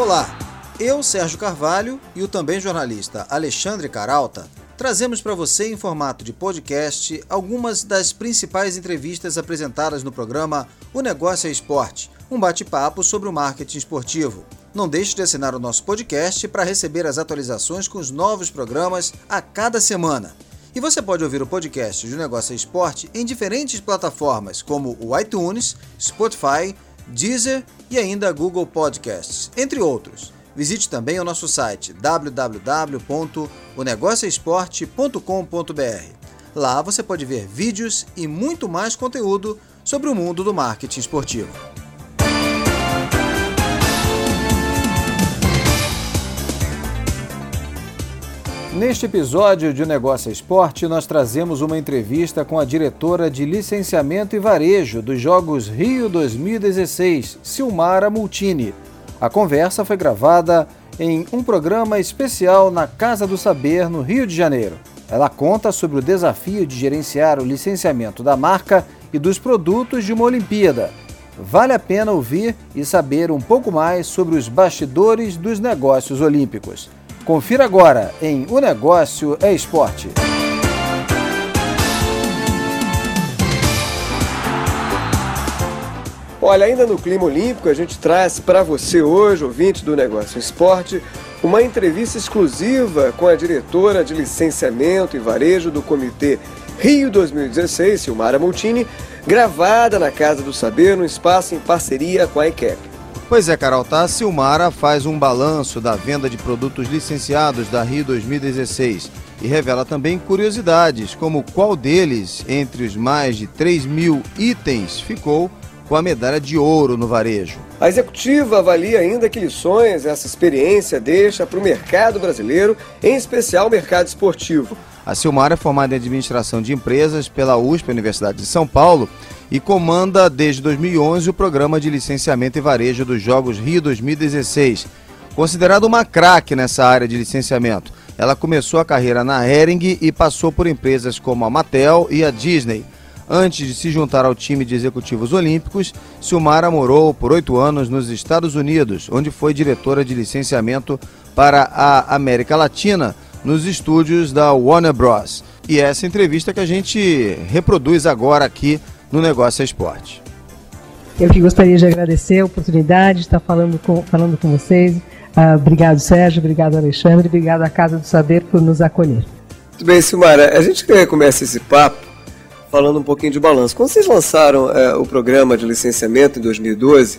Olá, eu, Sérgio Carvalho, e o também jornalista Alexandre Caralta trazemos para você em formato de podcast algumas das principais entrevistas apresentadas no programa O Negócio é Esporte, um bate-papo sobre o marketing esportivo. Não deixe de assinar o nosso podcast para receber as atualizações com os novos programas a cada semana. E você pode ouvir o podcast do Negócio é Esporte em diferentes plataformas, como o iTunes, Spotify, Deezer e ainda Google Podcasts, entre outros. Visite também o nosso site www.onegocioesporte.com.br. Lá você pode ver vídeos e muito mais conteúdo sobre o mundo do marketing esportivo. Neste episódio de Negócio Esporte, nós trazemos uma entrevista com a diretora de licenciamento e varejo dos Jogos Rio 2016, Silmara Multini. A conversa foi gravada em um programa especial na Casa do Saber, no Rio de Janeiro. Ela conta sobre o desafio de gerenciar o licenciamento da marca e dos produtos de uma Olimpíada. Vale a pena ouvir e saber um pouco mais sobre os bastidores dos negócios olímpicos. Confira agora em O Negócio é Esporte. Olha, ainda no clima olímpico, a gente traz para você hoje, ouvinte do Negócio Esporte, uma entrevista exclusiva com a diretora de licenciamento e varejo do Comitê Rio 2016, Silmara Montini, gravada na Casa do Saber, no espaço em parceria com a ICAP. Pois é, Carol, tá? A Silmara faz um balanço da venda de produtos licenciados da Rio 2016 e revela também curiosidades, como qual deles, entre os mais de 3 mil itens, ficou com a medalha de ouro no varejo. A executiva avalia ainda que lições essa experiência deixa para o mercado brasileiro, em especial o mercado esportivo. A Silmar é formada em administração de empresas pela USP, Universidade de São Paulo, e comanda desde 2011 o programa de licenciamento e varejo dos Jogos Rio 2016. Considerada uma craque nessa área de licenciamento, ela começou a carreira na Hering e passou por empresas como a Mattel e a Disney. Antes de se juntar ao time de executivos olímpicos, Silmara morou por oito anos nos Estados Unidos, onde foi diretora de licenciamento para a América Latina nos estúdios da Warner Bros. E é essa entrevista que a gente reproduz agora aqui no Negócio Esporte. Eu que gostaria de agradecer a oportunidade de estar falando com, falando com vocês. Uh, obrigado, Sérgio. Obrigado, Alexandre. Obrigado à Casa do Saber por nos acolher. Muito bem, Silmara. A gente começa esse papo falando um pouquinho de balanço. Quando vocês lançaram é, o programa de licenciamento em 2012,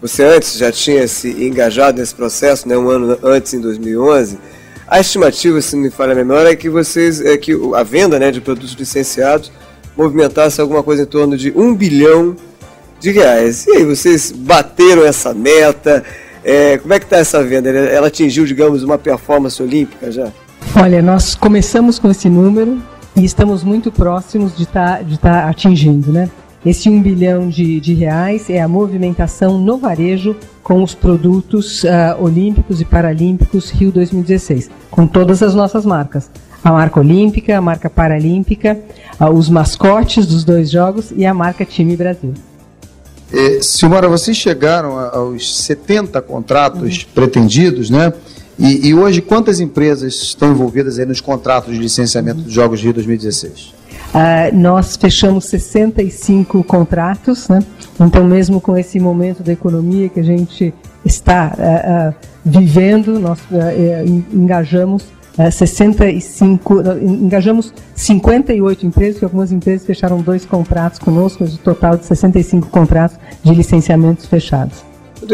você antes já tinha se engajado nesse processo, né, um ano antes, em 2011. A estimativa, se não me falha a memória, é que vocês, é que a venda né, de produtos licenciados movimentasse alguma coisa em torno de um bilhão de reais. E aí, vocês bateram essa meta? É, como é que está essa venda? Ela atingiu, digamos, uma performance olímpica já? Olha, nós começamos com esse número, e estamos muito próximos de estar tá, de tá atingindo, né? Esse 1 bilhão de, de, reais é a movimentação no varejo com os produtos uh, olímpicos e paralímpicos Rio 2016, com todas as nossas marcas. A marca olímpica, a marca paralímpica, os mascotes dos dois jogos e a marca Time Brasil. É, Silmara, vocês chegaram aos 70 contratos uhum. pretendidos, né? E, e, hoje, quantas empresas estão envolvidas aí nos contratos de licenciamento dos Jogos Rio 2016? Uh, ah, nós fechamos 65 contratos, né? então mesmo com esse momento da economia que a gente está uh, uh, vivendo, nós eh, engajamos 65, engajamos 58 empresas, que algumas empresas fecharam dois contratos conosco, mas o total de 65 contratos de licenciamentos fechados.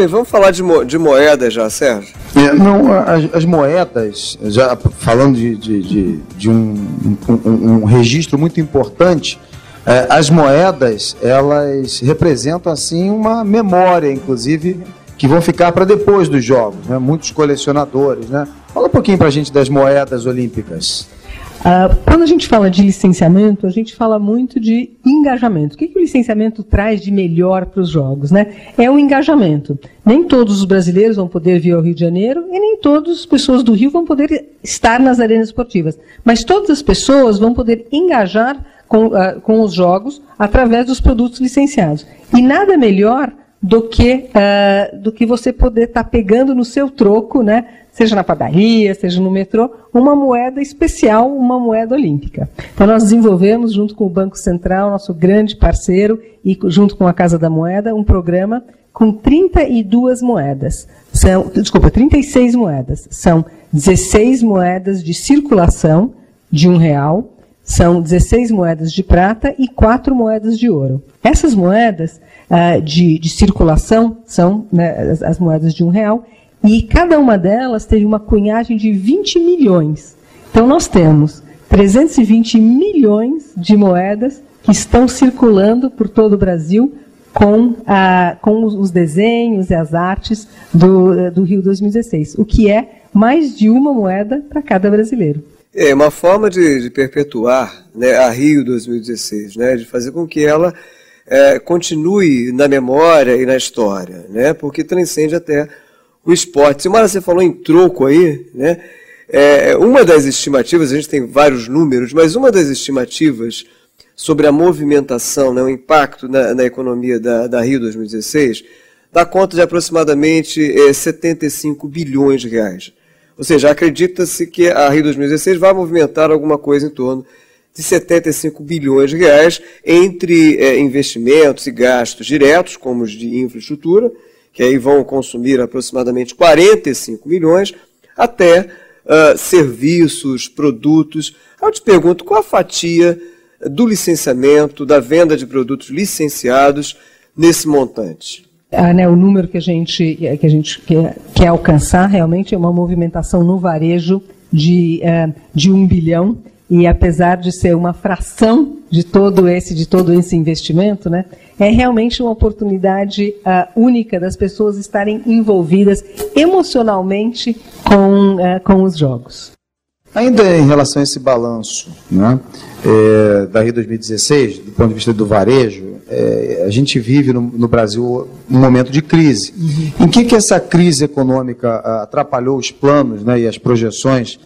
Vamos falar de, mo de moedas já, Sérgio? É, não, as, as, moedas, já falando de, de, de, de um, um, um, registro muito importante, é, as moedas, elas representam assim uma memória, inclusive, que vão ficar para depois dos jogos, né? muitos colecionadores. Né? Fala um pouquinho para a gente das moedas olímpicas. Uh, quando a gente fala de licenciamento, a gente fala muito de engajamento. O que, que o licenciamento traz de melhor para os jogos? Né? É o engajamento. Nem todos os brasileiros vão poder vir ao Rio de Janeiro e nem todas as pessoas do Rio vão poder estar nas arenas esportivas. Mas todas as pessoas vão poder engajar com, uh, com os jogos através dos produtos licenciados. E nada melhor do que, uh, do que você poder estar tá pegando no seu troco, né? seja na padaria, seja no metrô, uma moeda especial, uma moeda olímpica. Então nós desenvolvemos, junto com o Banco Central, nosso grande parceiro, e junto com a Casa da Moeda, um programa com 32 moedas. São, desculpa, 36 moedas. São 16 moedas de circulação de um real, são 16 moedas de prata e 4 moedas de ouro. Essas moedas uh, de, de, circulação são né, as, as, moedas de um real e cada uma delas teve uma cunhagem de 20 milhões. Então nós temos 320 milhões de moedas que estão circulando por todo o Brasil com, uh, com os desenhos e as artes do, do Rio 2016, o que é mais de uma moeda para cada brasileiro. É uma forma de, de perpetuar né, a Rio 2016, né, de fazer com que ela é, continue na memória e na história, né, porque transcende até o esporte. Simara, você falou em troco aí, né? É, uma das estimativas, a gente tem vários números, mas uma das estimativas sobre a movimentação, né, o impacto na, na economia da, da, Rio 2016, dá conta de aproximadamente é, 75 bilhões de reais. Ou seja, acredita-se que a Rio 2016 vai movimentar alguma coisa em torno de 75 bilhões de reais entre é, investimentos e gastos diretos, como os de infraestrutura, que aí vão consumir aproximadamente 45 milhões, até uh, serviços, produtos. Eu te pergunto, qual a fatia do licenciamento, da venda de produtos licenciados nesse montante? Ah, né, o número que a gente, que a gente quer, quer alcançar realmente é uma movimentação no varejo de, uh, de um bilhão e apesar de ser uma fração de todo esse de todo esse investimento, né, é realmente uma oportunidade uh, única das pessoas estarem envolvidas emocionalmente com, uh, com os jogos. Ainda em relação a esse balanço né, é, da Rio 2016, do ponto de vista do varejo, é, a gente vive no, no, Brasil um momento de crise. Uhum. Em que, que essa crise econômica atrapalhou os planos né, e as projeções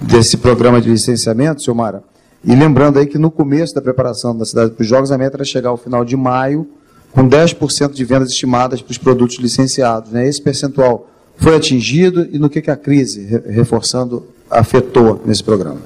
desse programa de licenciamento, senhor Mara? E lembrando aí que no começo da preparação da cidade para os Jogos, a meta era chegar ao final de maio com 10% de vendas estimadas para os produtos licenciados. Né? Esse percentual foi atingido e no que, que a crise, reforçando, afetou nesse programa?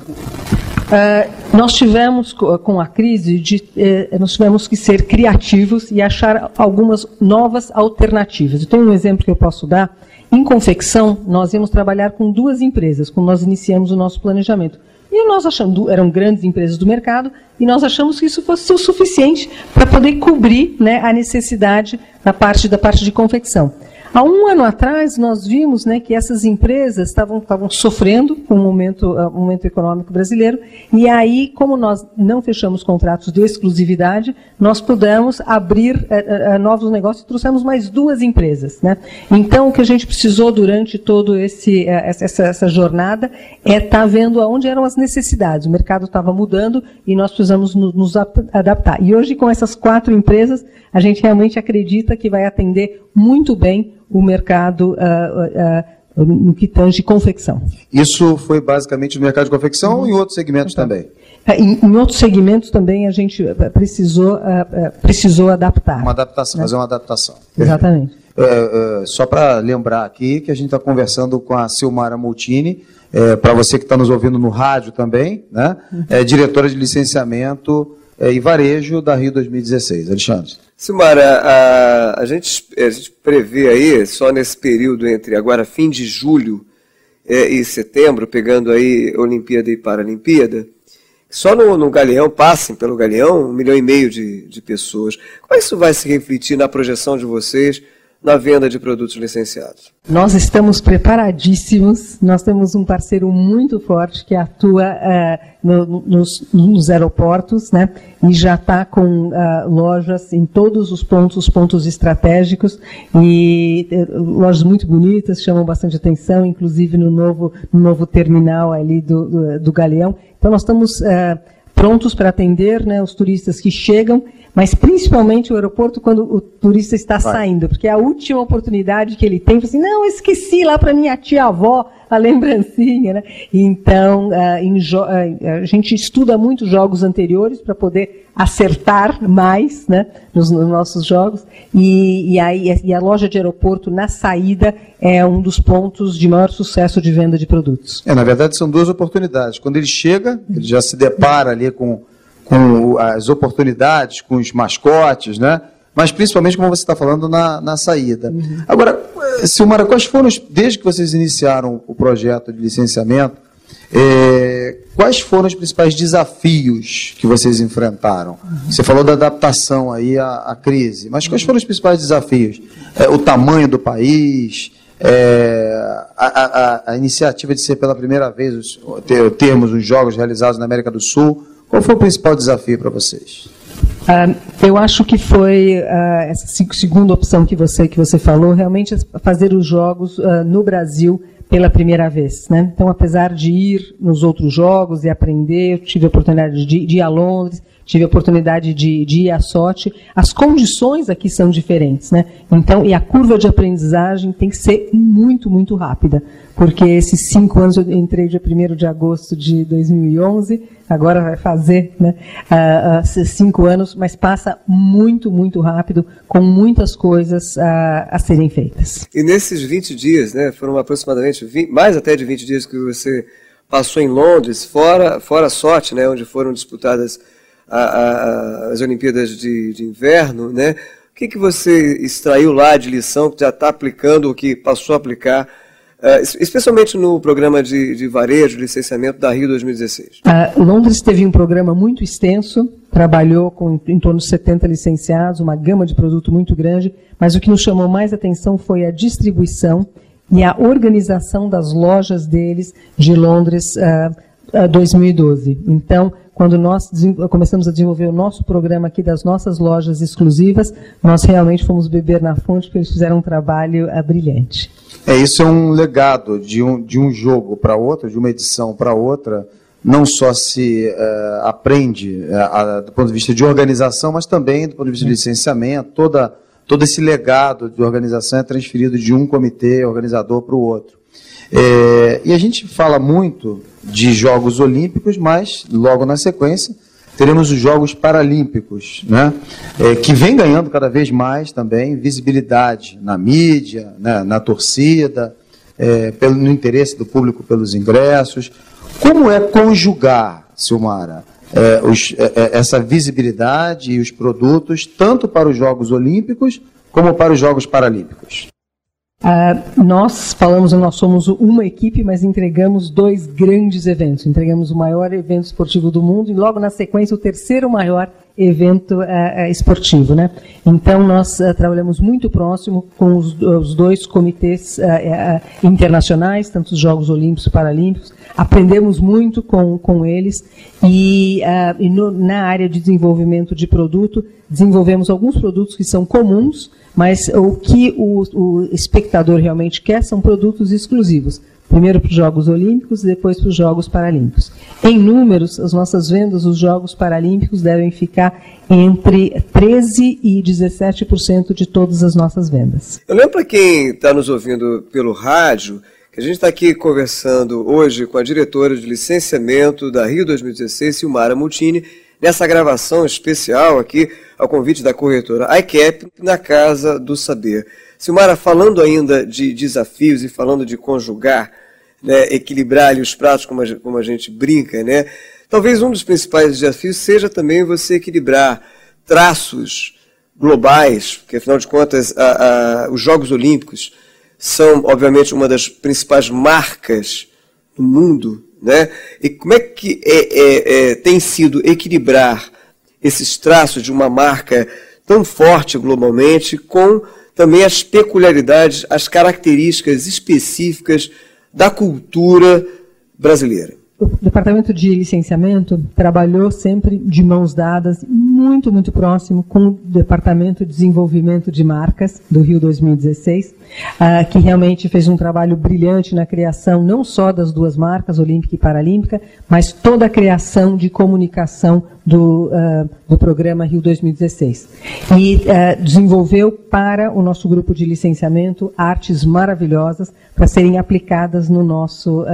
Uh, nós tivemos com a crise, de, uh, nós tivemos que ser criativos e achar algumas novas alternativas. Eu tenho um exemplo que eu posso dar. Em confecção, nós íamos trabalhar com duas empresas, quando nós iniciamos o nosso planejamento. E nós achamos, eram grandes empresas do mercado, e nós achamos que isso fosse o suficiente para poder cobrir né, a necessidade da parte da parte de confecção. Há um ano atrás, nós vimos né, que essas empresas estavam, estavam sofrendo com o momento, uh, momento econômico brasileiro, e aí, como nós não fechamos contratos de exclusividade, nós pudemos abrir uh, uh, novos negócios e trouxemos mais duas empresas. Né? Então, o que a gente precisou durante toda essa, essa, jornada é estar tá vendo aonde eram as necessidades. O mercado estava mudando e nós precisamos nos, nos adaptar. E hoje, com essas quatro empresas, a gente realmente acredita que vai atender muito bem o mercado uh, uh, no que tange confecção. Isso foi basicamente no mercado de confecção ou em outros segmentos então, também? É, em, em, outros segmentos também a gente precisou, precisou adaptar. Uma adaptação, né? fazer uma adaptação. Exatamente. É, é, só para lembrar aqui que a gente está conversando com a Silmara Multini, é, para você que está nos ouvindo no rádio também, né? Uhum. É diretora de licenciamento e varejo da Rio 2016. Alexandre. Silmara, a, a, gente, a gente prevê aí, só nesse período entre agora fim de julho é, e setembro, pegando aí Olimpíada e Paralimpíada, só no, no Galeão, passem pelo Galeão, um milhão e meio de, de pessoas. Como é que isso vai se refletir na projeção de vocês na venda de produtos licenciados? Nós estamos preparadíssimos. Nós temos um parceiro muito forte que atua uh, no, nos, nos, aeroportos, né? E já está com uh, lojas em todos os pontos, os pontos estratégicos e uh, lojas muito bonitas, chamam bastante atenção, inclusive no novo, no novo terminal ali do, do, do Galeão. Então nós estamos prontos para atender, né, os turistas que chegam mas principalmente o aeroporto quando o turista está Vai. saindo, porque é a última oportunidade que ele tem, assim, não, esqueci lá para minha tia-avó a lembrancinha, né? Então, uh, uh, a gente estuda muito jogos anteriores para poder acertar mais né, nos, nos nossos jogos. E, e, aí, e a loja de aeroporto, na saída, é um dos pontos de maior sucesso de venda de produtos. É, na verdade, são duas oportunidades. Quando ele chega, ele já se depara ali com, com as oportunidades, com os mascotes, né? Mas principalmente, como você está falando, na, na saída. Uhum. Agora, Silmara, quais foram, desde que vocês iniciaram o projeto de licenciamento, é, quais foram os principais desafios que vocês enfrentaram? Uhum. Você falou da adaptação aí à, à crise, mas quais foram os principais desafios? É, o tamanho do país, é, a, a, a, iniciativa de ser pela primeira vez os, ter, termos os jogos realizados na América do Sul. Qual foi o principal desafio para vocês? Uh, eu acho que foi uh, essa segunda opção que você que você falou, realmente fazer os jogos uh, no Brasil pela primeira vez. Né? Então, apesar de ir nos outros jogos e aprender, tive a oportunidade de, de ir a Londres, tive a oportunidade de, de ir à sorte. As condições aqui são diferentes, né? Então, e a curva de aprendizagem tem que ser muito, muito rápida, porque esses cinco anos, eu entrei dia 1 de agosto de 2011, agora vai fazer né, uh, cinco anos, mas passa muito, muito rápido, com muitas coisas uh, a serem feitas. E nesses 20 dias, né, foram aproximadamente 20, mais até de 20 dias que você passou em Londres, fora, fora a sorte, né, onde foram disputadas a, a, as Olimpíadas de, de, Inverno, né? O que, que você extraiu lá de lição que já está aplicando, ou que passou a aplicar, uh, especialmente no programa de, de varejo, licenciamento da Rio 2016? Uh, Londres teve um programa muito extenso, trabalhou com em torno de 70 licenciados, uma gama de produto muito grande, mas o que nos chamou mais atenção foi a distribuição e a organização das lojas deles de Londres uh, 2012. Então, quando nós começamos a desenvolver o nosso programa aqui das nossas lojas exclusivas, nós realmente fomos beber na fonte, porque eles fizeram um trabalho uh, brilhante. É, isso é um legado de um, de um jogo para outro, de uma edição para outra. Não só se uh, aprende uh, do ponto de vista de organização, mas também do ponto de vista de licenciamento. Toda, todo esse legado de organização é transferido de um comitê organizador para o outro. É, e a gente fala muito de Jogos Olímpicos, mas logo na sequência teremos os Jogos Paralímpicos, né? É, que vem ganhando cada vez mais também visibilidade na mídia, né? na torcida, é, pelo, no interesse do público pelos ingressos. Como é conjugar, Silmara, é, os, é, é, essa visibilidade e os produtos, tanto para os Jogos Olímpicos como para os Jogos Paralímpicos? Uh, nós falamos, nós somos uma equipe, mas entregamos dois grandes eventos. Entregamos o maior evento esportivo do mundo e logo na sequência o terceiro maior evento uh, esportivo, né? Então nós uh, trabalhamos muito próximo com os, os dois comitês internacionais, tanto os Jogos Olímpicos e Paralímpicos. Aprendemos muito com, com eles e, e no, na área de desenvolvimento de produto desenvolvemos alguns produtos que são comuns mas o que o, o espectador realmente quer são produtos exclusivos. Primeiro para os Jogos Olímpicos e depois para os Jogos Paralímpicos. Em números, as nossas vendas dos Jogos Paralímpicos devem ficar entre 13% e 17% de todas as nossas vendas. Eu lembro para quem está nos ouvindo pelo rádio que a gente está aqui conversando hoje com a diretora de licenciamento da Rio 2016, Silmara Multini, nessa gravação especial aqui, ao convite da corretora iCap, na Casa do Saber. Silmara, falando ainda de desafios e falando de conjugar, né, equilibrar ali os pratos, como a, como a gente brinca, né? Talvez um dos principais desafios seja também você equilibrar traços globais, porque afinal de contas a, a, os Jogos Olímpicos são, obviamente, uma das principais marcas do mundo né? E como é que é, é, é, tem sido equilibrar esses traços de uma marca tão forte globalmente com também as peculiaridades, as características específicas da cultura brasileira? O departamento de licenciamento trabalhou sempre de mãos dadas, muito, muito próximo com o departamento de desenvolvimento de marcas do Rio 2016, uh, ah, que realmente fez um trabalho brilhante na criação não só das duas marcas, Olímpica e Paralímpica, mas toda a criação de comunicação do, uh, do programa Rio 2016. E uh, desenvolveu para o nosso grupo de licenciamento artes maravilhosas para serem aplicadas no nosso,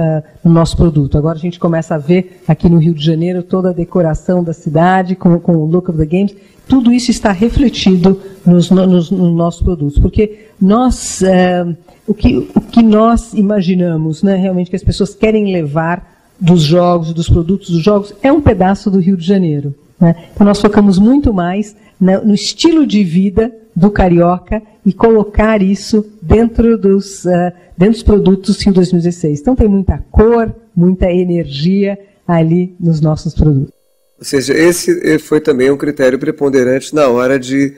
no nosso produto. Agora a gente gente começa a ver aqui no Rio de Janeiro toda a decoração da cidade com, com o look of the games. Tudo isso está refletido nos, nos, nos nossos produtos, porque nós, é, o, que, o que nós imaginamos, né, realmente que as pessoas querem levar dos jogos, dos produtos dos jogos, é um pedaço do Rio de Janeiro. Né? Então nós focamos muito mais no estilo de vida do carioca e colocar isso dentro dos, uh, dentro dos produtos Rio 2016. Então tem muita cor, muita energia ali nos nossos produtos. Ou seja, esse foi também um critério preponderante na hora de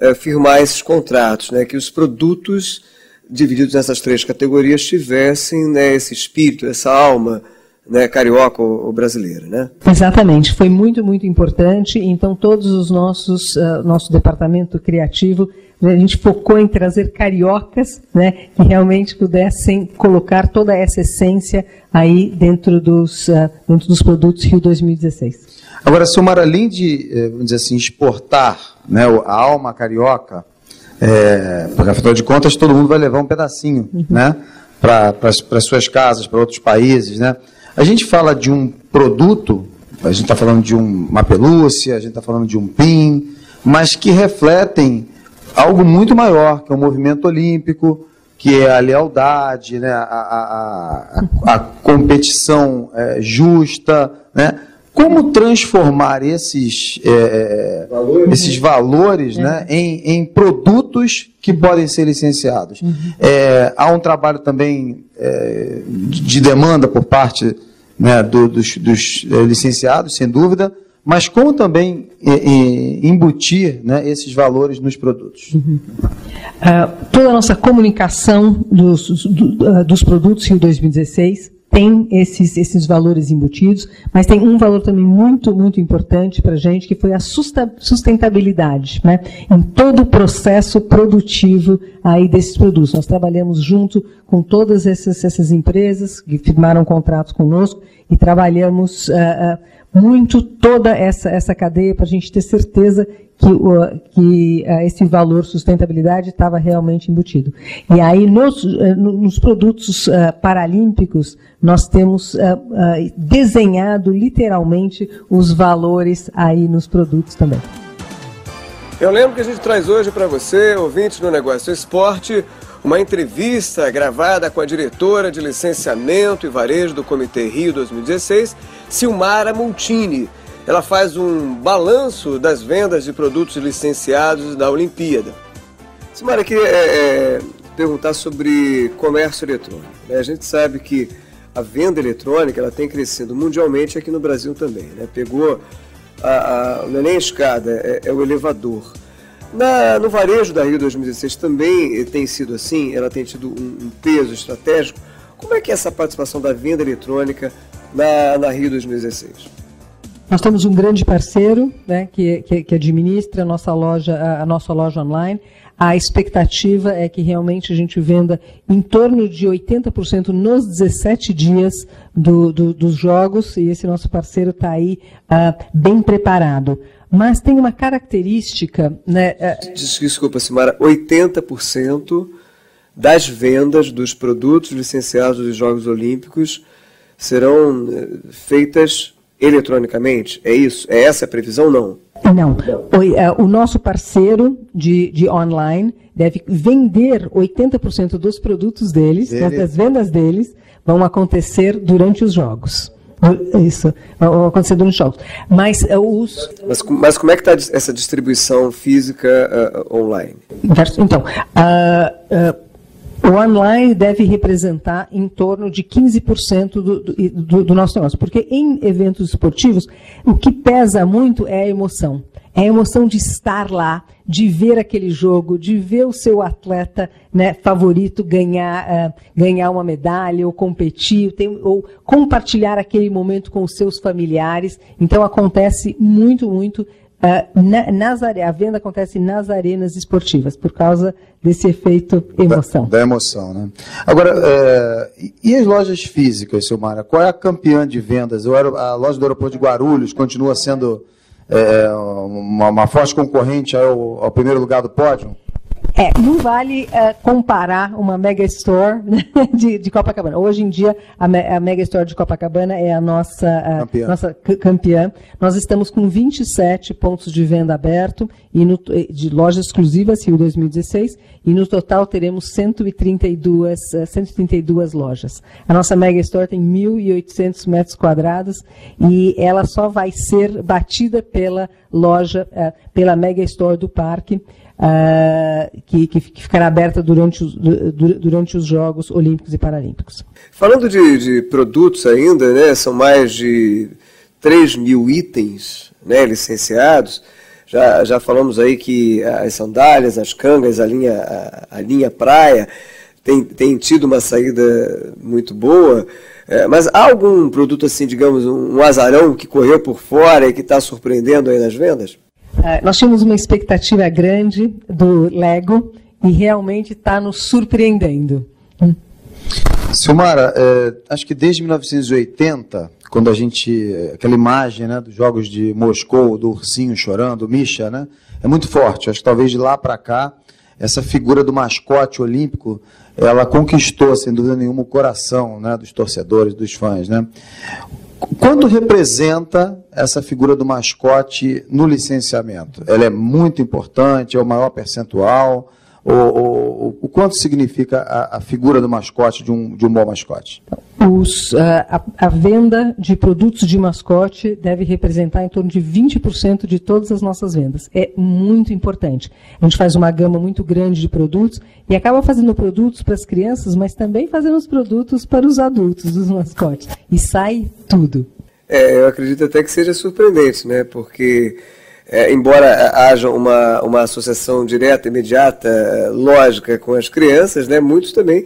uh, firmar esses contratos, né? que os produtos divididos nessas três categorias tivessem né, esse espírito, essa alma né, carioca ou, ou brasileira, né? Exatamente, foi muito, muito importante. Então, todos os nossos, uh, nosso departamento criativo, a gente focou em trazer cariocas, né, que realmente pudessem colocar toda essa essência aí dentro dos, uh, dentro dos produtos Rio 2016. Agora, Silmar, além de, eh, vamos dizer assim, exportar né, a alma carioca, é, porque afinal de contas todo mundo vai levar um pedacinho, uhum. né, para as suas casas, para outros países, né? A gente fala de um produto, a gente está falando de um, uma pelúcia, a gente está falando de um pin, mas que refletem algo muito maior, que é o movimento olímpico, que é a lealdade, né, a, a, a, a competição é, justa, né? Como transformar esses, é, valores, esses valores né, é. em, em, produtos que podem ser licenciados? Uhum. É, há um trabalho também é, de demanda por parte né, do, dos, dos, é, licenciados, sem dúvida, mas como também embutir né, esses valores nos produtos? Uhum. Uh, toda a nossa comunicação dos, do, uh, dos produtos Rio 2016 tem esses, esses valores embutidos, mas tem um valor também muito, muito importante para a gente, que foi a sustentabilidade, né? em todo o processo produtivo aí desses produtos. Nós trabalhamos junto com todas essas, essas empresas que firmaram contratos conosco e trabalhamos uh, uh, muito toda essa, essa cadeia para a gente ter certeza que, uh, que uh, esse valor sustentabilidade estava realmente embutido. E aí, nos, uh, nos produtos paralímpicos, nós temos desenhado literalmente os valores aí nos produtos também. Eu lembro que a gente traz hoje para você, ouvinte do Negócio Esporte, uma entrevista gravada com a diretora de licenciamento e varejo do Comitê Rio 2016, Silmara Montini ela faz um balanço das vendas de produtos licenciados da Olimpíada. Simara, eu queria é, é, perguntar sobre comércio eletrônico. Né? A gente sabe que a venda eletrônica ela tem crescido mundialmente aqui no Brasil também. Né? Pegou, a, a, não é nem a escada, é, é o elevador. Na, no varejo da Rio 2016 também tem sido assim, ela tem tido um, um, peso estratégico. Como é que é essa participação da venda eletrônica na, na Rio 2016? Nós temos um grande parceiro né, que, que, que, administra a nossa, loja, a, a nossa loja online. A expectativa é que realmente a gente venda em torno de 80% nos 17 dias do, do, dos jogos, e esse nosso parceiro está aí uh, bem preparado. Mas tem uma característica. Né, uh, Desculpa, Simara, 80% das vendas dos produtos licenciados dos Jogos Olímpicos serão eh, feitas eletronicamente? É isso? É essa a previsão? Não. Não. O, é, o nosso parceiro de, de online deve vender 80% dos produtos deles, Dele. das vendas deles, vão acontecer durante os jogos. Isso, vão acontecer durante os jogos. Mas uh, os. Mas, mas como é que está essa distribuição física uh, online? Então, uh, o online deve representar em torno de 15% do, do, do nosso negócio. Porque em eventos esportivos, o que pesa muito é a emoção. É a emoção de estar lá, de ver aquele jogo, de ver o seu atleta né, favorito ganhar, uh, ganhar uma medalha ou competir, tem, ou compartilhar aquele momento com os seus familiares. Então acontece muito, muito Uh, na, nas, a venda acontece nas arenas esportivas, por causa desse efeito emoção. Da, da emoção, né? Agora, é, e as lojas físicas, Silmara? Qual é a campeã de vendas? A loja do aeroporto de Guarulhos continua sendo é, uma, uma, forte concorrente ao, ao primeiro lugar do pódio? É, não vale uh, comparar uma Mega Store né, de, de, Copacabana. Hoje em dia, a, me, a, Mega Store de Copacabana é a nossa, uh, campeã. nossa campeã. Nós estamos com 27 pontos de venda aberto e no, de lojas exclusivas Rio 2016 e no total teremos 132, uh, 132 lojas. A nossa Mega Store tem 1.800 metros quadrados e ela só vai ser batida pela loja, uh, pela Mega Store do parque uh, que, que, ficará aberta durante os, durante os Jogos Olímpicos e Paralímpicos. Falando de, de produtos ainda, né, são mais de 3 mil itens né, licenciados. Já, já falamos aí que as sandálias, as cangas, a linha, a, a linha praia tem, tem tido uma saída muito boa. É, mas há algum produto assim, digamos, um, um azarão que correu por fora e que está surpreendendo aí nas vendas? É, nós tínhamos uma expectativa grande do Lego e realmente está nos surpreendendo. Hum. Silmara, é, acho que desde 1980, quando a gente. aquela imagem né, dos Jogos de Moscou, do ursinho chorando, Misha, né, é muito forte. Acho que talvez de lá para cá, essa figura do mascote olímpico, ela conquistou, sem dúvida nenhuma, o coração né, dos torcedores, dos fãs. Né? Quanto representa essa figura do mascote no licenciamento? Ela é muito importante, é o maior percentual? O, o, o quanto significa a, a, figura do mascote, de um, de um bom mascote? Os, a, a, venda de produtos de mascote deve representar em torno de 20% de todas as nossas vendas. É muito importante. A gente faz uma gama muito grande de produtos e acaba fazendo produtos para as crianças, mas também fazendo os produtos para os adultos, dos mascotes. E sai tudo. É, eu acredito até que seja surpreendente, né? Porque é, embora haja uma, uma associação direta, imediata, lógica com as crianças, né, muitos também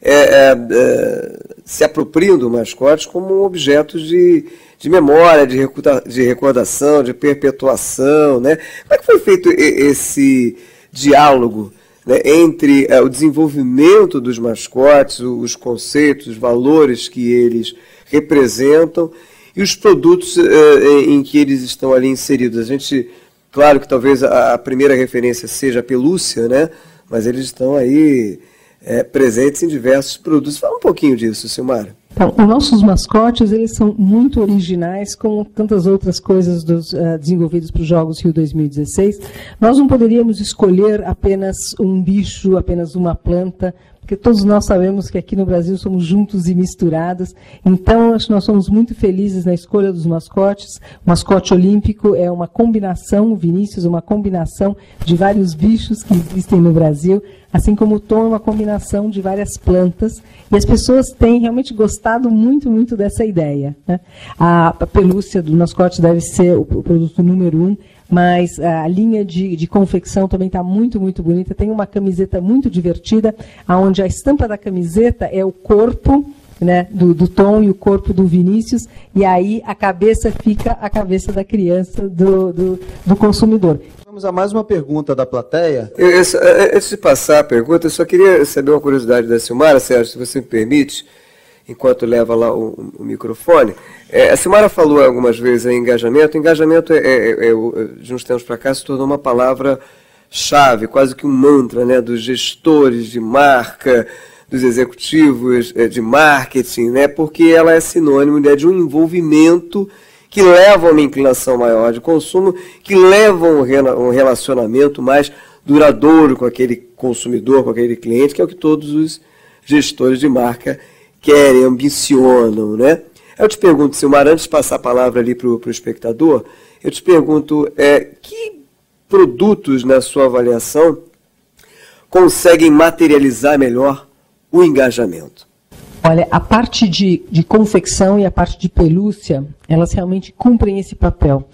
é, é, é se apropriam do mascote como um objeto de, de memória, de, de recordação, de perpetuação. Né? Como é que foi feito esse diálogo né, entre é, o desenvolvimento dos mascotes, os conceitos, os valores que eles representam e os produtos uh, em que eles estão ali inseridos. A gente, claro que talvez a, a primeira referência seja a pelúcia, né? mas eles estão aí é, presentes em diversos produtos. Fala um pouquinho disso, Silmara. Então, os nossos mascotes eles são muito originais, como tantas outras coisas dos, uh, desenvolvidas para os Jogos Rio 2016. Nós não poderíamos escolher apenas um bicho, apenas uma planta, porque todos nós sabemos que aqui no Brasil somos juntos e misturados. Então, acho que nós somos muito felizes na escolha dos mascotes. O mascote olímpico é uma combinação, Vinícius, uma combinação de vários bichos que existem no Brasil, assim como o tom é uma combinação de várias plantas. E as pessoas têm realmente gostado muito, muito dessa ideia. Né? A pelúcia do mascote deve ser o produto número um mas a linha de, de confecção também está muito, muito bonita. Tem uma camiseta muito divertida, onde a estampa da camiseta é o corpo né, do, do, Tom e o corpo do Vinícius, e aí a cabeça fica a cabeça da criança, do, do, do consumidor. Vamos a mais uma pergunta da plateia. Eu, eu, antes de passar a pergunta, eu só queria saber uma curiosidade da Silmara, Sérgio, se você me permite enquanto leva lá o, o microfone. É, a Simara falou algumas vezes em engajamento. Engajamento, é, é, é, é de uns tempos para cá, se tornou uma palavra-chave, quase que um mantra né, dos gestores de marca, dos executivos é, de marketing, né, porque ela é sinônimo né, de um envolvimento que leva a uma inclinação maior de consumo, que leva a um relacionamento mais duradouro com aquele consumidor, com aquele cliente, que é o que todos os gestores de marca querem, ambicionam, né? Eu te pergunto, Silmar, antes de passar a palavra ali para o espectador, eu te pergunto, é, que produtos, na sua avaliação, conseguem materializar melhor o engajamento? Olha, a parte de, de confecção e a parte de pelúcia, elas realmente cumprem esse papel.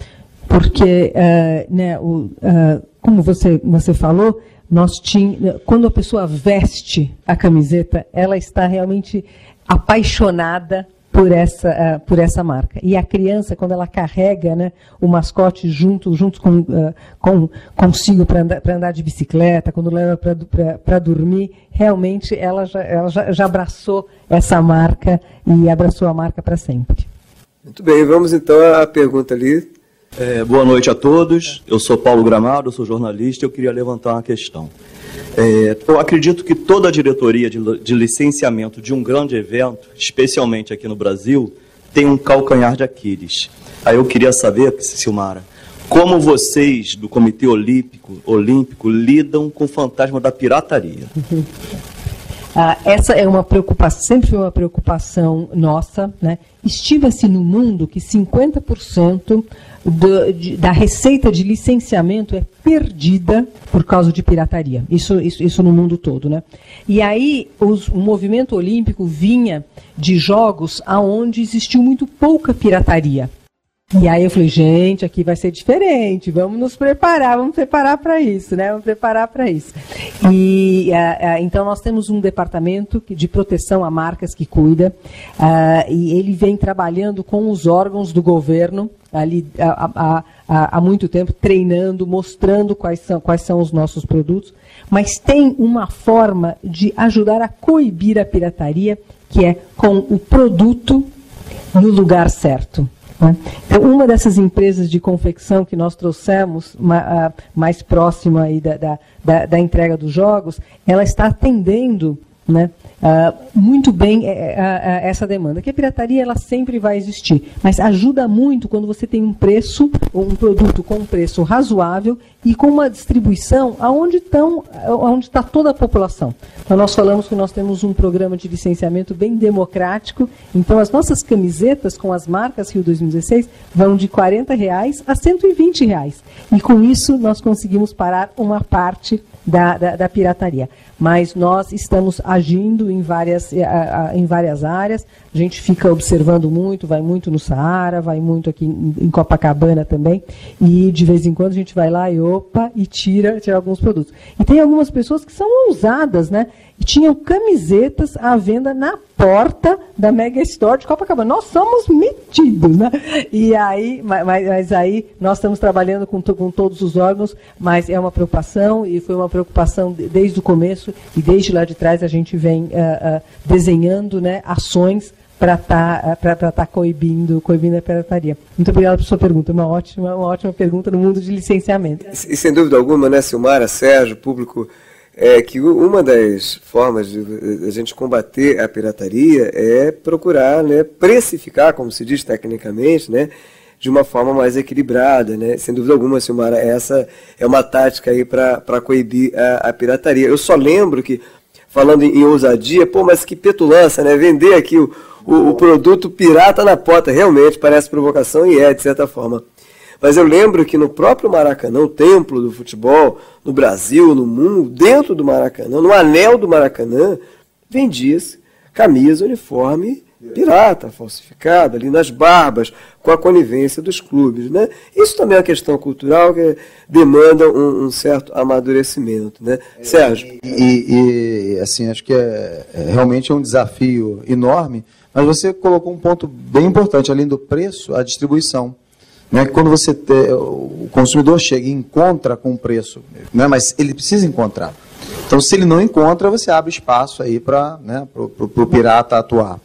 Porque, uh, né, o, uh, como você, você falou, nós tinha, quando a pessoa veste a camiseta, ela está realmente apaixonada por essa, uh, por essa marca. E a criança, quando ela carrega né, o mascote junto, junto com, uh, com consigo para andar, andar de bicicleta, quando leva para dormir, realmente ela, já, ela já, já abraçou essa marca e abraçou a marca para sempre. Muito bem, vamos então à pergunta ali. É, boa noite a todos. Eu sou Paulo Gramado, sou jornalista. Eu queria levantar uma questão. É, eu acredito que toda a diretoria de, de licenciamento de um grande evento, especialmente aqui no Brasil, tem um calcanhar de Aquiles. Aí eu queria saber, Silmara, como vocês do Comitê Olímpico, Olímpico lidam com o fantasma da pirataria? Ah, essa é uma preocupação, sempre foi uma preocupação nossa. Né? Estima-se no mundo que 50% do, de, da receita de licenciamento é perdida por causa de pirataria. Isso, isso, isso no mundo todo. Né? E aí os, o movimento olímpico vinha de jogos aonde existiu muito pouca pirataria. E aí eu falei, gente, aqui vai ser diferente, vamos nos preparar, vamos preparar para isso, né? Vamos preparar para isso. E então nós temos um departamento de proteção a marcas que cuida, e ele vem trabalhando com os órgãos do governo ali há muito tempo, treinando, mostrando quais são, quais são os nossos produtos, mas tem uma forma de ajudar a coibir a pirataria, que é com o produto no lugar certo. Né? Então, uma dessas empresas de confecção que nós trouxemos mais próxima da, da, da entrega dos jogos, ela está atendendo né, uh, muito bem uh, uh, essa demanda. Que a pirataria ela sempre vai existir, mas ajuda muito quando você tem um preço, um produto com um preço razoável e com uma distribuição aonde estão, aonde está toda a população. Então nós falamos que nós temos um programa de licenciamento bem democrático. Então as nossas camisetas com as marcas Rio 2016 vão de 40 reais a 120 reais. E com isso nós conseguimos parar uma parte da, da, da pirataria. Mas nós estamos agindo em várias, eh, em várias áreas, a gente fica observando muito, vai muito no Saara, vai muito aqui em Copacabana também, e de vez em quando a gente vai lá e opa, e tira, tira alguns produtos. E tem algumas pessoas que são ousadas, né? Tinham camisetas à venda na porta da Mega Store de Copacabana. Nós somos metidos, né? E aí, mas, mas aí nós estamos trabalhando com, com todos os órgãos, mas é uma preocupação e foi uma preocupação desde o começo e desde lá de trás a gente vem uh, uh, desenhando né, ações para estar tá, tá coibindo, coibindo a pirataria. Muito obrigado por sua pergunta, uma ótima, uma ótima pergunta no mundo de licenciamento. E sem dúvida alguma, né, Silmara, Sérgio, público, é que uma das formas de a gente combater a pirataria é procurar né, precificar, como se diz tecnicamente, né, de uma forma mais equilibrada, né? Sem dúvida alguma, Silmara, essa é uma tática aí para coibir a, a pirataria. Eu só lembro que falando em, em, ousadia, pô, mas que petulância, né? Vender aqui o, o, o, produto pirata na porta, realmente parece provocação e é, de certa forma. Mas eu lembro que no próprio Maracanã, o templo do futebol, no Brasil, no mundo, dentro do Maracanã, no anel do Maracanã, vendia-se camisa, uniforme pirata, falsificada, ali nas barbas, com a conivência dos clubes. Né? Isso também é uma questão cultural que demanda um, um certo amadurecimento. Né? É, Sérgio? E, e, assim, acho que é, é, realmente é um desafio enorme, mas você colocou um ponto bem importante, além do preço, a distribuição. Né? Quando você te, o consumidor chega e encontra com o preço, né? mas ele precisa encontrar. Então, se ele não encontra, você abre espaço aí para né, o pirata atuar.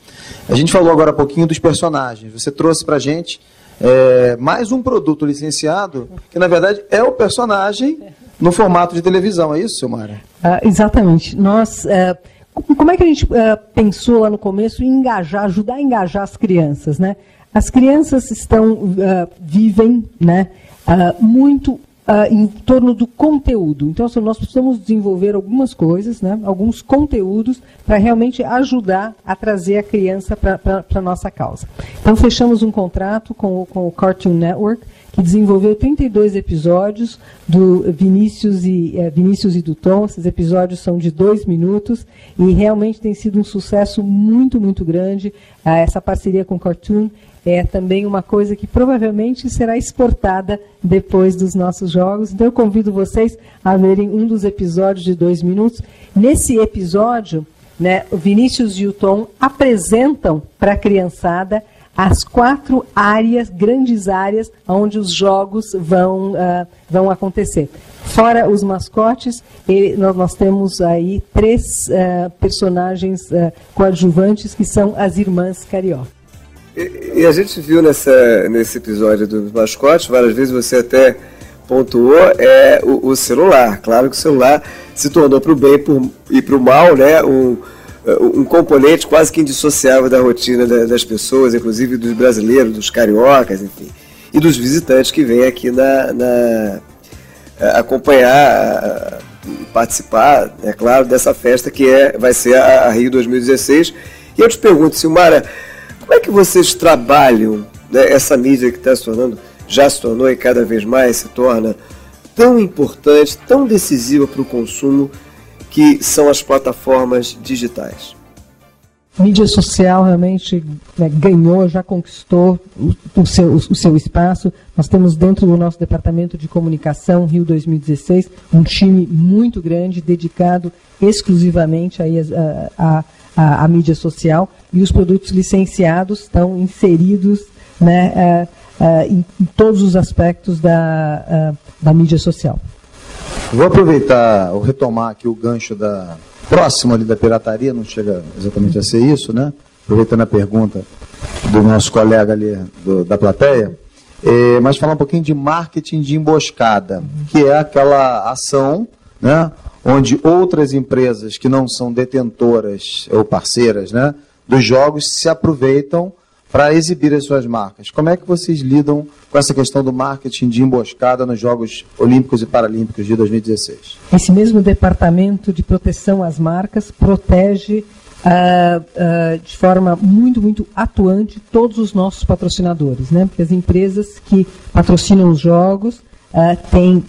A gente falou agora há pouquinho dos personagens. Você trouxe para a gente é, mais um produto licenciado, que na verdade é o personagem no formato de televisão. É isso, Silmara? Ah, exatamente. Nós. É, como é que a gente é, pensou lá no começo em engajar, ajudar a engajar as crianças, né? As crianças estão, uh, vivem, né, uh, muito Uh, em torno do conteúdo. Então, assim, nós precisamos desenvolver algumas coisas, né, alguns conteúdos, para realmente ajudar a trazer a criança para a nossa causa. Então, fechamos um contrato com, com o Cartoon Network, que desenvolveu 32 episódios do Vinícius e, é, Vinícius e do Tom. Esses episódios são de dois minutos e realmente tem sido um sucesso muito, muito grande. Ah, essa parceria com o Cartoon é também uma coisa que provavelmente será exportada depois dos nossos jogos. Então eu convido vocês a verem um dos episódios de dois minutos. Nesse episódio, né, Vinícius e o Tom apresentam para a criançada as quatro áreas, grandes áreas, onde os jogos vão, uh, vão acontecer. Fora os mascotes, ele, nós, nós, temos aí três uh, personagens uh, coadjuvantes que são as irmãs Carioca. E, e, a gente viu nessa, nesse episódio dos mascotes, várias vezes você até pontuou é o, o, celular. Claro que o celular se tornou para o bem e para o mal, né? Um, um componente quase que indissociável da rotina das pessoas, inclusive dos brasileiros, dos cariocas, enfim, e dos visitantes que vêm aqui na, na acompanhar, participar, é claro, dessa festa que é, vai ser a Rio 2016. E eu te pergunto, Silmara, como é que vocês trabalham né, essa mídia que está se tornando, já se tornou e cada vez mais se torna tão importante, tão decisiva para o consumo, que são as plataformas digitais? mídia social realmente né, ganhou, já conquistou o, o, seu, o, seu, espaço. Nós temos dentro do nosso departamento de comunicação, Rio 2016, um time muito grande dedicado exclusivamente aí a, a, a, a mídia social e os produtos licenciados estão inseridos né, uh, uh, em, em, todos os aspectos da, uh, da mídia social. Vou aproveitar, ou retomar aqui o gancho da próximo ali da pirataria, não chega exatamente a ser isso, né? Aproveitando a pergunta do nosso colega ali do, da plateia, é, mas falar um pouquinho de marketing de emboscada, que é aquela ação, né? Onde outras empresas que não são detentoras ou parceiras, né? Dos jogos se aproveitam para exibir as suas marcas. Como é que vocês lidam com essa questão do marketing de emboscada nos Jogos Olímpicos e Paralímpicos de 2016? Esse mesmo departamento de proteção às marcas protege uh, uh, de forma muito, muito atuante todos os nossos patrocinadores, né? Porque as empresas que patrocinam os jogos uh, têm,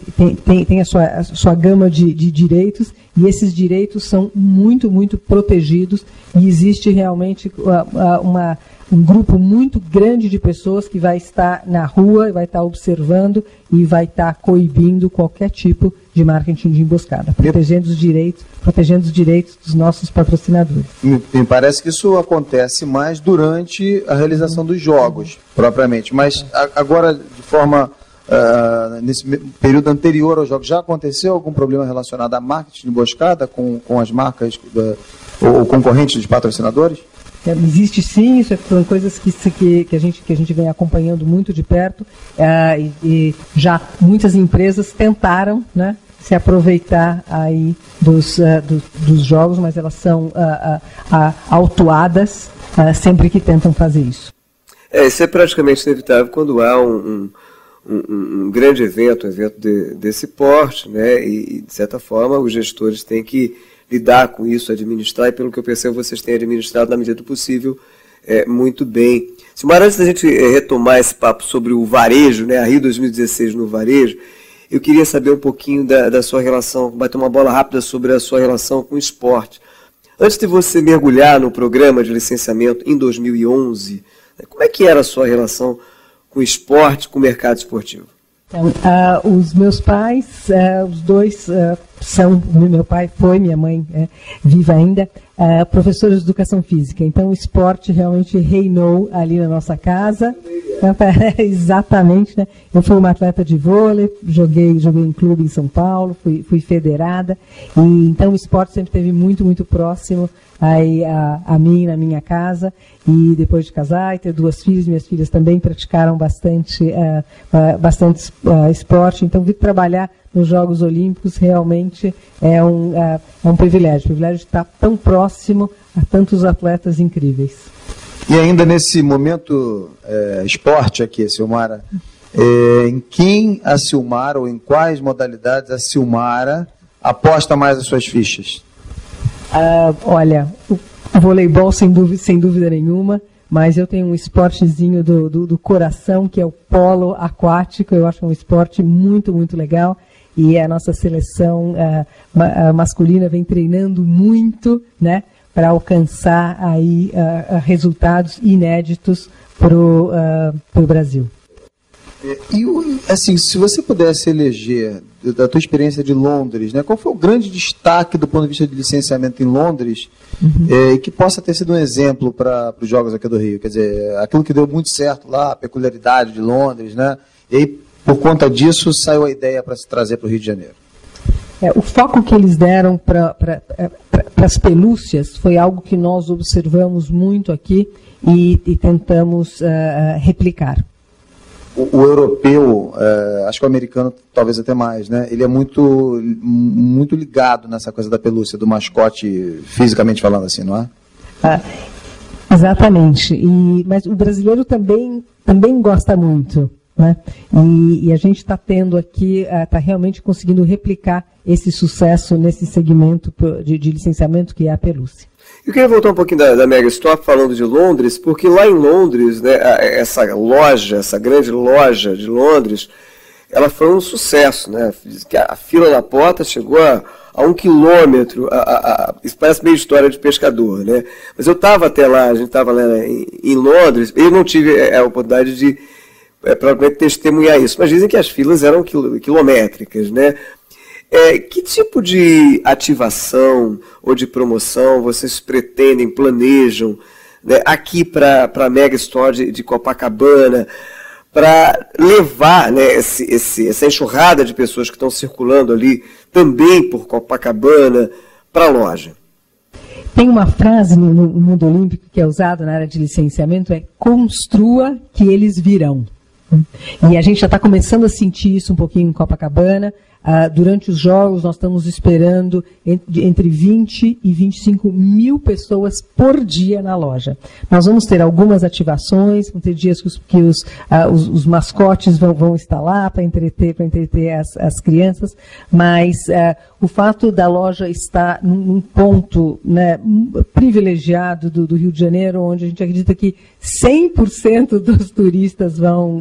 têm, têm a, sua, a sua gama de, de direitos e esses direitos são muito, muito protegidos e existe realmente uma um grupo muito grande de pessoas que vai estar na rua, vai estar observando e vai estar coibindo qualquer tipo de marketing de emboscada, protegendo os direitos, protegendo os direitos dos nossos patrocinadores. Me, me parece que isso acontece mais durante a realização dos jogos, propriamente, mas a, agora de forma Uh, nesse período anterior aos jogos, já aconteceu algum problema relacionado a marketing de emboscada com, com as marcas da, ou concorrentes de patrocinadores? É, existe sim, isso é, são coisas que, que, que, a gente, que a gente vem acompanhando muito de perto é, e, e, já muitas empresas tentaram né, se aproveitar aí dos, uh, do, dos jogos, mas elas são uh, uh, autuadas sempre que tentam fazer isso. É, isso é praticamente inevitável quando há um, um, um, um grande evento, um evento de, desse porte, né, e de certa forma os gestores têm que lidar com isso, administrar, e pelo que eu percebo, vocês têm administrado na medida do possível é, muito bem. Silmar, antes da gente é, retomar esse papo sobre o varejo, né, a Rio 2016 no varejo, eu queria saber um pouquinho da, da sua relação, bater uma bola rápida sobre a sua relação com o esporte. Antes de você mergulhar no programa de licenciamento em 2011, né, como é que era a sua relação com o esporte, com o mercado esportivo? Então, uh, os meus pais, uh, os dois uh, são, meu pai foi, minha mãe é viva ainda, professores de educação física. Então, o esporte realmente reinou ali na nossa casa. Exatamente, né? Eu fui uma atleta de vôlei, joguei, joguei em clube em São Paulo, fui, fui federada. E, então, o esporte sempre esteve muito, muito próximo aí a, a mim na minha casa e depois de casar e ter duas filhas, minhas filhas também praticaram bastante, uh, uh, bastante uh, esporte, então vir trabalhar nos Jogos Olímpicos realmente é um, é um privilégio, privilégio de estar tão próximo a tantos atletas incríveis. E ainda nesse momento é, esporte aqui, Silmara, é, em quem a Silmara ou em quais modalidades a Silmara aposta mais as suas fichas? Uh, olha, o voleibol sem dúvida, sem dúvida nenhuma, mas eu tenho um esportezinho do, do, do, coração, que é o polo aquático, eu acho um esporte muito, muito legal, e a nossa seleção uh, ma masculina vem treinando muito, né, para alcançar aí uh, resultados inéditos para o Brasil. E, assim, se você pudesse eleger, da tua experiência de Londres, né, qual foi o grande destaque do ponto de vista de licenciamento em Londres uhum. que possa ter sido um exemplo para os Jogos aqui do Rio? Quer dizer, aquilo que deu muito certo lá, a peculiaridade de Londres, né? E aí, por conta disso, saiu a ideia para se trazer para o Rio de Janeiro. É, o foco que eles deram para pra, as pelúcias foi algo que nós observamos muito aqui e, e tentamos uh, replicar. o, o europeu, é, acho que o americano talvez até mais, né? Ele é muito, muito ligado nessa coisa da pelúcia, do mascote, fisicamente falando assim, não é? Ah, exatamente. E, mas o brasileiro também, também gosta muito. Né? E, e, a gente está tendo aqui, está uh, realmente conseguindo replicar esse sucesso nesse segmento de, de licenciamento que é a pelúcia. Eu queria voltar um pouquinho da, da Mega Stop falando de Londres, porque lá em Londres, né, essa loja, essa grande loja de Londres, ela foi um sucesso, né? A fila na porta chegou a, a um quilômetro. A, a, isso parece meio história de pescador, né? Mas eu estava até lá, a gente estava lá em, em, Londres, eu não tive é, a oportunidade de é, provavelmente testemunhar isso, mas dizem que as filas eram quilométricas, né? É, que tipo de ativação ou de promoção vocês pretendem, planejam né, aqui para a Mega Store de, de Copacabana, para levar né, esse, esse, essa enxurrada de pessoas que estão circulando ali também por Copacabana para a loja? Tem uma frase no, no mundo olímpico que é usada na área de licenciamento, é construa que eles virão. E a gente já está começando a sentir isso um pouquinho em Copacabana. Uh, durante os jogos, nós estamos esperando entre 20 e 25 mil pessoas por dia na loja. Nós vamos ter algumas ativações, vão ter dias que os, que os, uh, os, os mascotes vão, vão, estar lá para entreter, entreter as, as, crianças, mas uh, o fato da loja estar num, ponto né, privilegiado do, do, Rio de Janeiro, onde a gente acredita que 100% dos turistas vão,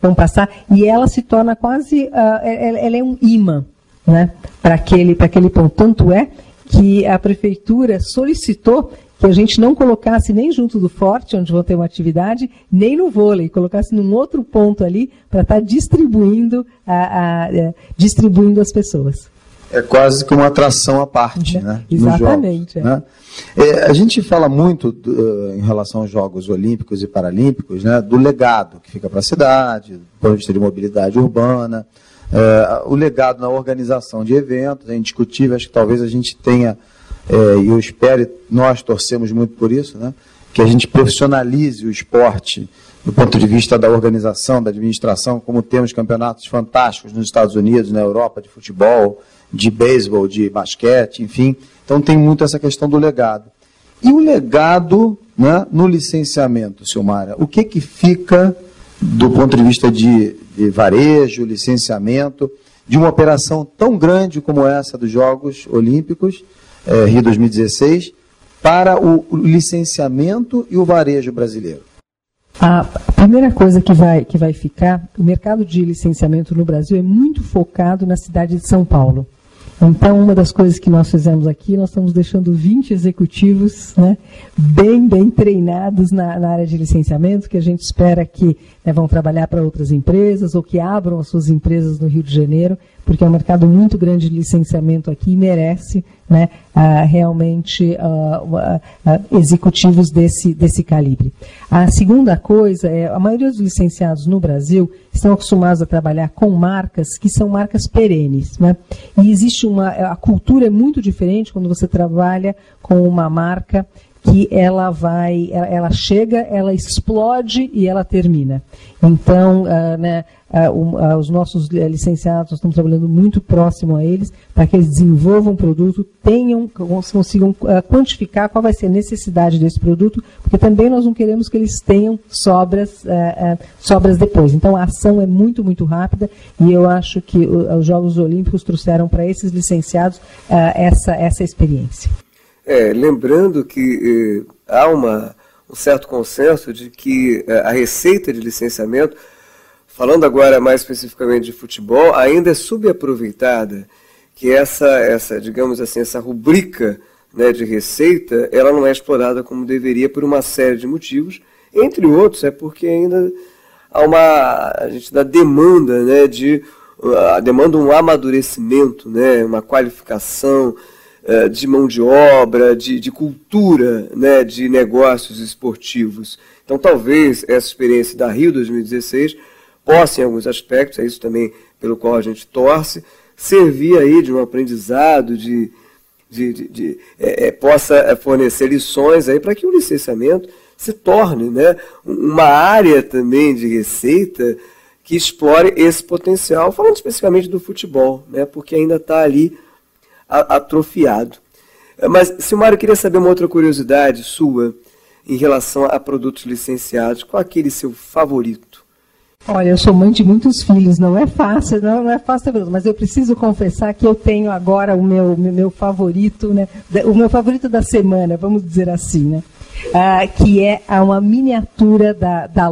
vão passar, e ela se torna quase, ela, ela é um imã né, para aquele, aquele ponto. Tanto é que a prefeitura solicitou que a gente não colocasse nem junto do forte, onde vão ter uma atividade, nem no vôlei, colocasse num outro ponto ali para estar tá distribuindo, a, a, a, é, distribuindo as pessoas. É quase que uma atração à parte, né? Exatamente. Jogos, é. Né? É, a gente fala muito do, em relação aos Jogos Olímpicos e Paralímpicos, né, do legado que fica para a cidade, do ponto de vista de mobilidade urbana, é, o legado na organização de eventos é indiscutível, acho que talvez a gente tenha, é, e eu espero, nós torcemos muito por isso, né, que a gente profissionalize o esporte do ponto de vista da organização, da administração, como temos campeonatos fantásticos nos Estados Unidos, na Europa, de futebol, de beisebol, de basquete, enfim. Então tem muito essa questão do legado. E o legado né, no licenciamento, Silmara, o que, que fica do ponto de vista de de varejo, licenciamento, de uma operação tão grande como essa dos Jogos Olímpicos, eh, Rio 2016, para o licenciamento e o varejo brasileiro? A primeira coisa que vai, que vai ficar, o mercado de licenciamento no Brasil é muito focado na cidade de São Paulo. Então, uma das coisas que nós fizemos aqui, nós estamos deixando 20 executivos né, bem, bem treinados na, na, área de licenciamento, que a gente espera que né, vão trabalhar para outras empresas ou que abram as suas empresas no Rio de Janeiro porque é um mercado muito grande de licenciamento aqui e merece né, uh, realmente uh, uh, executivos desse, desse calibre. A segunda coisa é, a maioria dos licenciados no Brasil estão acostumados a trabalhar com marcas que são marcas perenes. Né? E existe uma, a cultura é muito diferente quando você trabalha com uma marca que ela vai, ela, ela, chega, ela explode e ela termina. Então, uh, né, uh, uh, os nossos licenciados, nós estamos trabalhando muito próximo a eles, para que eles desenvolvam um produto, tenham, consigam quantificar qual vai ser a necessidade desse produto, porque também nós não queremos que eles tenham sobras, sobras depois. Então, a ação é muito, muito rápida e eu acho que os Jogos Olímpicos trouxeram para esses licenciados essa, essa experiência. É, lembrando que eh, há uma, um certo consenso de que eh, a receita de licenciamento, falando agora mais especificamente de futebol, ainda é subaproveitada, que essa, essa digamos assim, essa rubrica né, de receita, ela não é explorada como deveria por uma série de motivos, entre outros é porque ainda há uma a gente dá demanda né, de a demanda um amadurecimento, né, uma qualificação, de mão de obra, de, de cultura né, de negócios esportivos. Então, talvez essa experiência da Rio 2016 possa, em alguns aspectos, é isso também pelo qual a gente torce, servir aí de um aprendizado, de, de, de, de é, possa fornecer lições aí para que o licenciamento se torne né, uma área também de receita que explore esse potencial, falando especificamente do futebol, né, porque ainda está ali atrofiado. Mas, Silmar, eu queria saber uma outra curiosidade sua em relação a produtos licenciados. Qual aquele seu favorito? Olha, eu sou mãe de muitos filhos, não é fácil, não, não é fácil, mas eu preciso confessar que eu tenho agora o meu, meu favorito, né? O meu favorito da semana, vamos dizer assim, né? Ah, que é uma miniatura da, da,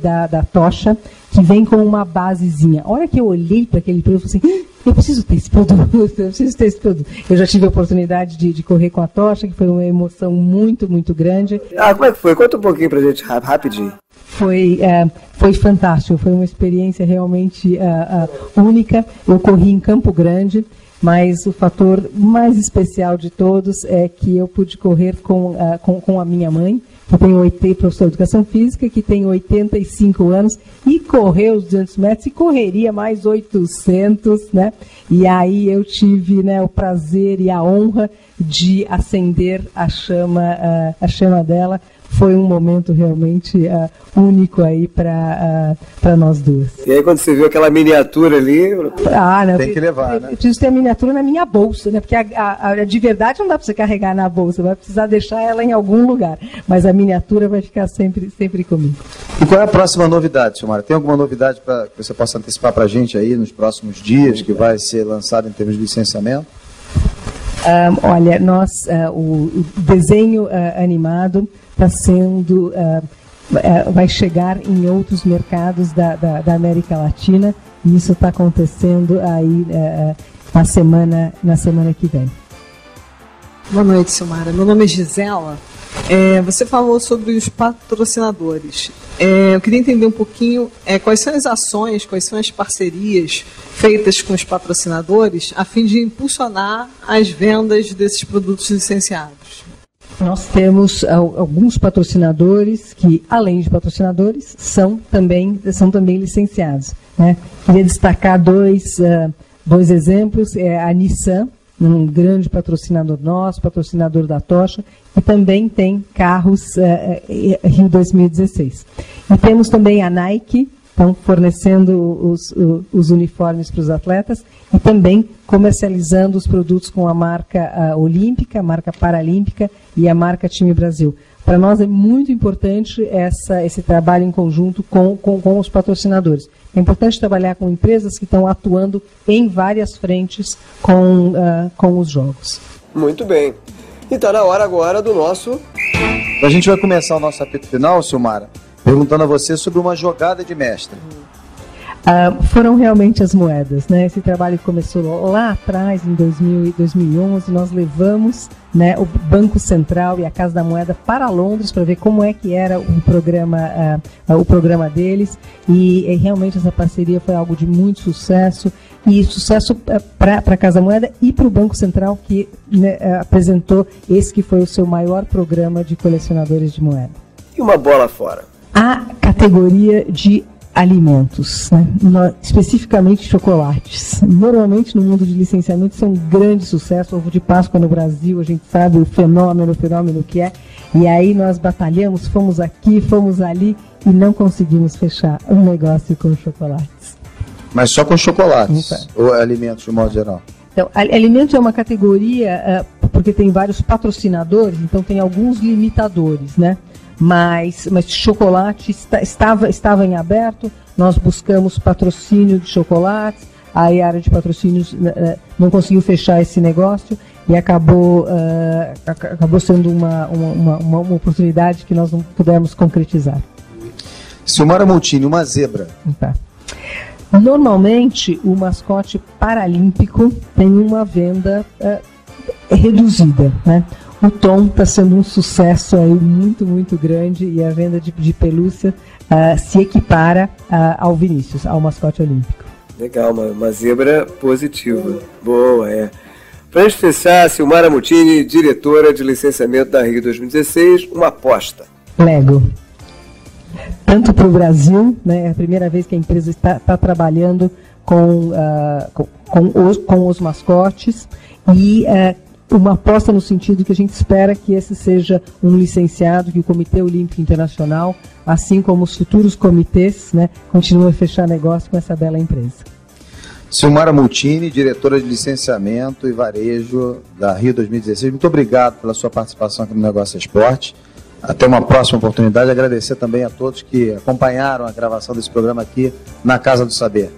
da, da tocha, que vem com uma basezinha. A hora que eu olhei para aquele produto, eu falei assim, ah, eu preciso ter esse produto, eu preciso ter esse produto. Eu já tive a oportunidade de, de correr com a tocha, que foi uma emoção muito, muito grande. Ah, como é que foi? Conta um pouquinho pra gente, rapidinho. Foi, é, foi fantástico, foi uma experiência realmente uh, uh, única. Eu corri em Campo Grande, mas o fator mais especial de todos é que eu pude correr com, com, com a minha mãe, que tem 80, professor de educação física, que tem 85 anos, e correu os 200 metros e correria mais 800, né? E aí eu tive né, o prazer e a honra de acender a chama, uh, a chama dela foi um momento realmente uh, único aí para uh, nós duas. E aí quando você viu aquela miniatura ali... Ah, não, tem que levar, eu, né? Eu preciso ter a miniatura na minha bolsa, né? Porque a, a, a, de verdade não dá para você carregar na bolsa, vai precisar deixar ela em algum lugar. Mas a miniatura vai ficar sempre, sempre comigo. E qual é a próxima novidade, Silmara? Tem alguma novidade pra, que você possa antecipar para a gente aí nos próximos dias, que vai ser lançado em termos de licenciamento? Olha, nós, uh, o, desenho uh, animado está sendo, uh, vai chegar em outros mercados da, da, da América Latina e isso está acontecendo aí na semana, na semana que vem. Boa noite, Silmara. Meu nome é Gisela. É, você falou sobre os patrocinadores. É, eu queria entender um pouquinho é, quais são as ações, quais são as parcerias feitas com os patrocinadores a fim de impulsionar as vendas desses produtos licenciados. Nós temos alguns patrocinadores que, além de patrocinadores, são também, são também licenciados. Né? Queria destacar dois, uh, dois exemplos. É a Nissan, um grande patrocinador nosso, patrocinador da Tocha, e também tem carros uh, Rio 2016. E temos também a Nike, então, fornecendo os, os uniformes para os atletas e também comercializando os produtos com a marca uh, olímpica, a marca paralímpica e a marca Time Brasil. Para nós é muito importante essa, esse trabalho em conjunto com, com, com os patrocinadores. É importante trabalhar com empresas que estão atuando em várias frentes com, uh, com os jogos. Muito bem. E está na hora agora do nosso. A gente vai começar o nosso apito final, Silmara, perguntando a você sobre uma jogada de mestre. Uh, foram realmente as moedas, né? Esse trabalho começou lá atrás, em 2000, 2011, nós levamos né, o Banco Central e a Casa da Moeda para Londres para ver como é que era o programa, uh, o programa deles e, e, realmente essa parceria foi algo de muito sucesso e sucesso para a Casa da Moeda e para o Banco Central que né, apresentou esse que foi o seu maior programa de colecionadores de moeda. E uma bola fora? A categoria de alimentos, né? especificamente chocolates. Normalmente no mundo de licenciamento é um grande sucesso. Ovo de Páscoa no Brasil, a gente sabe o fenômeno, o fenômeno que é. E aí nós batalhamos, fomos aqui, fomos ali e não conseguimos fechar um negócio com chocolates. Mas só com chocolates então. ou alimentos de modo geral? Então, alimentos é uma categoria uh, porque tem vários patrocinadores, então tem alguns limitadores, né? mas, mas chocolate está, estava, estava em aberto, nós buscamos patrocínio de chocolates, aí a área de patrocínios uh, não conseguiu fechar esse negócio e acabou, uh, acabou sendo uma, uma, uma, uma, oportunidade que nós não pudemos concretizar. Silmara Montini, uma zebra. Tá. Normalmente, o mascote paralímpico tem uma venda uh, reduzida, né? o Tom está sendo um sucesso aí muito, muito grande e a venda de, de pelúcia uh, se equipara uh, ao Vinícius, ao mascote olímpico. Legal, uma, uma zebra positiva. Boa, é. Para gente fechar, Silmara Mutini, diretora de licenciamento da Rio 2016, uma aposta. Lego. Tanto para o Brasil, né, é a primeira vez que a empresa está, está trabalhando com, uh, com, com, os, com os mascotes, e uh, uma aposta no sentido que a gente espera que esse seja um licenciado que o Comitê Olímpico Internacional, assim como os futuros comitês, né, continuem a fechar negócio com essa bela empresa. Silmara Multini, diretora de licenciamento e varejo da Rio 2016, muito obrigado pela sua participação aqui no Negócio Esporte. Até uma próxima oportunidade. Agradecer também a todos que acompanharam a gravação desse programa aqui na Casa do Saber.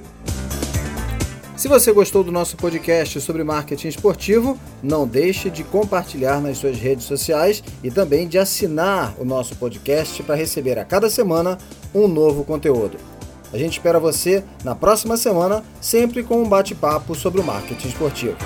Se você gostou do nosso podcast sobre marketing esportivo, não deixe de compartilhar nas suas redes sociais e também de assinar o nosso podcast para receber a cada semana um novo conteúdo. A gente espera você na próxima semana, sempre com um bate-papo sobre o marketing esportivo.